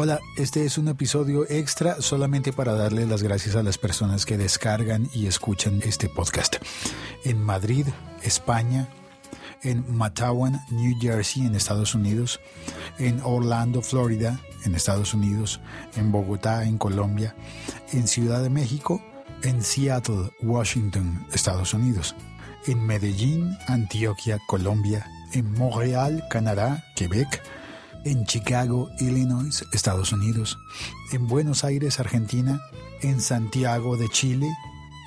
Hola, este es un episodio extra solamente para darle las gracias a las personas que descargan y escuchan este podcast. En Madrid, España, en Matawan, New Jersey, en Estados Unidos, en Orlando, Florida, en Estados Unidos, en Bogotá, en Colombia, en Ciudad de México, en Seattle, Washington, Estados Unidos, en Medellín, Antioquia, Colombia, en Montreal, Canadá, Quebec, en Chicago, Illinois, Estados Unidos, en Buenos Aires, Argentina, en Santiago de Chile,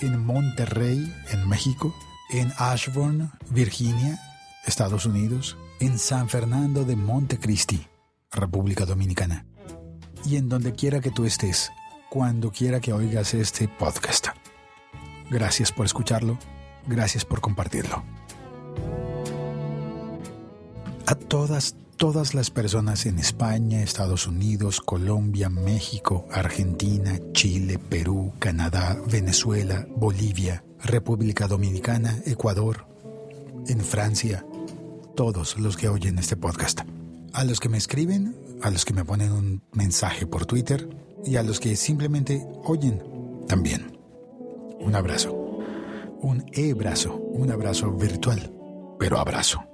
en Monterrey, en México, en Ashburn, Virginia, Estados Unidos, en San Fernando de Montecristi, República Dominicana, y en donde quiera que tú estés, cuando quiera que oigas este podcast. Gracias por escucharlo, gracias por compartirlo. A todas, todas las personas en España, Estados Unidos, Colombia, México, Argentina, Chile, Perú, Canadá, Venezuela, Bolivia, República Dominicana, Ecuador, en Francia, todos los que oyen este podcast. A los que me escriben, a los que me ponen un mensaje por Twitter y a los que simplemente oyen también. Un abrazo. Un e-brazo, un abrazo virtual, pero abrazo.